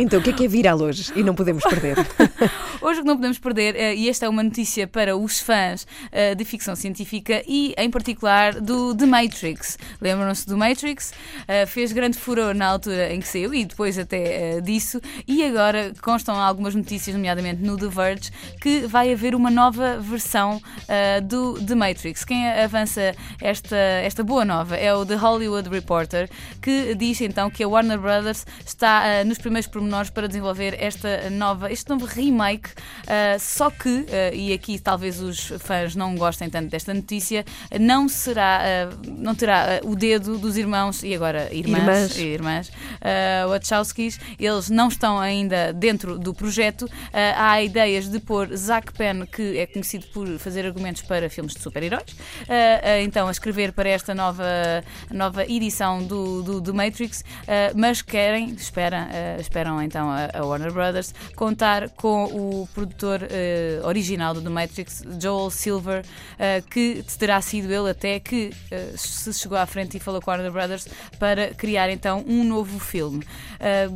Então, o que é que é viral hoje? E não podemos perder. Hoje o que não podemos perder, eh, e esta é uma notícia para os fãs eh, de ficção científica e, em particular, do The Matrix. Lembram-se do Matrix? Eh, fez grande furor na altura em que saiu e depois até disso. E agora constam algumas notícias, nomeadamente no The Verge, que vai haver uma nova versão do The Matrix. Quem avança esta, esta boa nova é o The Hollywood Reporter, que diz então que a Warner Brothers está nos primeiros pormenores para desenvolver esta nova, este novo remake Uh, só que, uh, e aqui talvez os fãs não gostem tanto desta notícia, não será, uh, não terá o dedo dos irmãos e agora irmãs, irmãs. irmãs Wachowskis. Eles não estão ainda dentro do projeto. há ideias de pôr Zack Penn, que é conhecido por fazer argumentos para filmes de super-heróis, então a escrever para esta nova, nova edição do, do, do Matrix, mas querem, esperam, esperam então a, a Warner Brothers contar com o produtor uh, original do The Matrix, Joel Silver, uh, que terá sido ele até que uh, se chegou à frente e falou com a Warner Brothers para criar então um novo filme.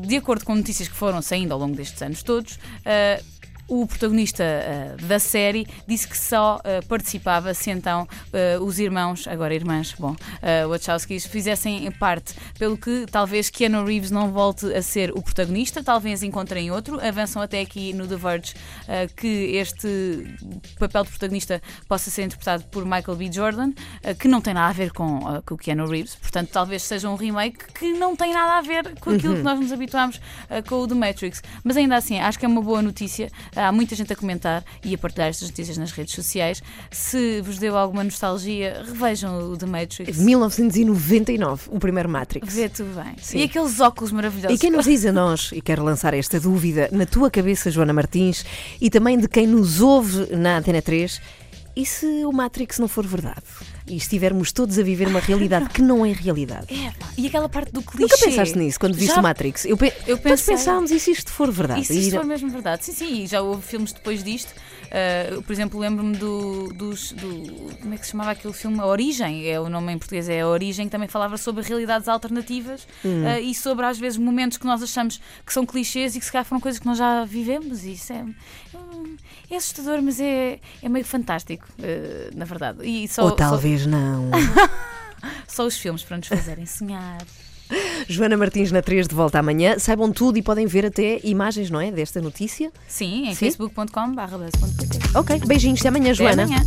de acordo com notícias que foram saindo ao longo destes anos todos, o protagonista uh, da série disse que só uh, participava se então uh, os irmãos, agora irmãs, bom, uh, Wachowskis, fizessem parte, pelo que talvez Keanu Reeves não volte a ser o protagonista, talvez encontrem outro. Avançam até aqui no The Verge que este papel de protagonista possa ser interpretado por Michael B. Jordan, que não tem nada a ver com, com o Keanu Reeves, portanto, talvez seja um remake que não tem nada a ver com aquilo uhum. que nós nos habituámos com o The Matrix. Mas ainda assim, acho que é uma boa notícia há muita gente a comentar e a partilhar estas notícias nas redes sociais. Se vos deu alguma nostalgia, revejam o The Matrix. 1999, o primeiro Matrix. Vê tudo bem. Sim. E aqueles óculos maravilhosos. E quem nos diz a nós, e quero lançar esta dúvida na tua cabeça, Joana Martins, e também de quem nos ouve na Antena 3, e se o Matrix não for verdade? E estivermos todos a viver uma realidade que não é realidade? É, e aquela parte do clichê. Nunca pensaste nisso quando viste já, o Matrix? Eu, pe eu pensei, todos pensámos, e se isto for verdade? E se isto for mesmo verdade? Sim, sim, já houve filmes depois disto. Uh, por exemplo, lembro-me do, dos, do. Como é que se chamava aquele filme? A Origem, é o nome em português, é A Origem, que também falava sobre realidades alternativas hum. uh, e sobre, às vezes, momentos que nós achamos que são clichês e que se calhar foram coisas que nós já vivemos. E isso é, é assustador, mas é, é meio fantástico, uh, na verdade. E só, Ou talvez só... não. só os filmes para nos fazerem sonhar. Joana Martins na 3 de volta amanhã. Saibam tudo e podem ver até imagens, não é? Desta notícia. Sim, em facebook.com.pt. Ok, beijinhos, até amanhã, Joana. Até amanhã.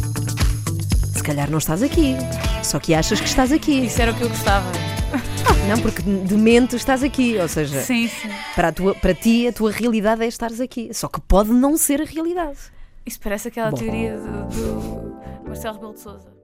Se calhar não estás aqui, só que achas que estás aqui. Isso era o que eu gostava. Não, porque de mente estás aqui, ou seja, sim, sim. Para, tua, para ti a tua realidade é estares aqui, só que pode não ser a realidade. Isso parece aquela Bom. teoria do, do Marcelo Rebelo de Souza.